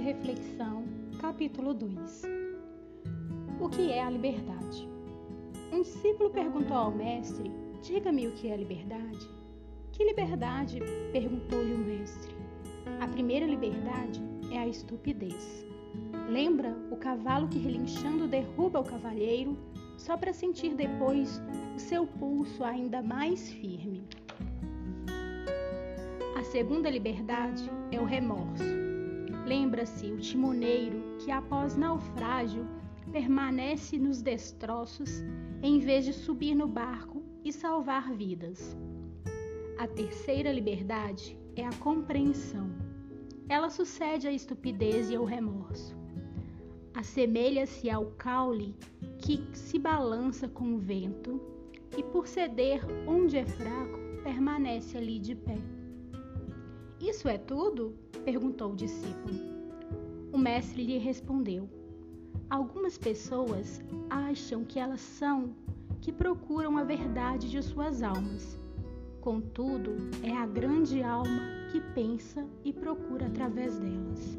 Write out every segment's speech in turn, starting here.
reflexão, capítulo 2. O que é a liberdade? Um discípulo perguntou ao mestre: Diga-me o que é liberdade. Que liberdade? perguntou-lhe o mestre. A primeira liberdade é a estupidez. Lembra o cavalo que relinchando derruba o cavalheiro só para sentir depois o seu pulso ainda mais firme. A segunda liberdade é o remorso. Lembra-se o timoneiro que, após naufrágio, permanece nos destroços em vez de subir no barco e salvar vidas. A terceira liberdade é a compreensão. Ela sucede à estupidez e ao remorso. Assemelha-se ao caule que se balança com o vento e, por ceder onde é fraco, permanece ali de pé. Isso é tudo? perguntou o discípulo. O mestre lhe respondeu: Algumas pessoas acham que elas são que procuram a verdade de suas almas. Contudo, é a grande alma que pensa e procura através delas.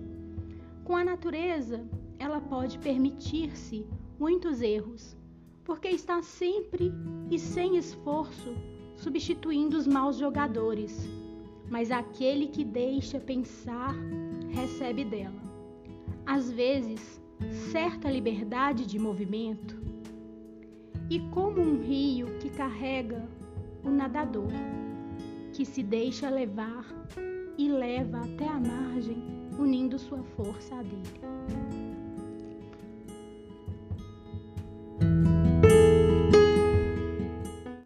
Com a natureza, ela pode permitir-se muitos erros, porque está sempre e sem esforço substituindo os maus jogadores mas aquele que deixa pensar recebe dela. Às vezes, certa liberdade de movimento, e como um rio que carrega o nadador, que se deixa levar e leva até a margem, unindo sua força a dele.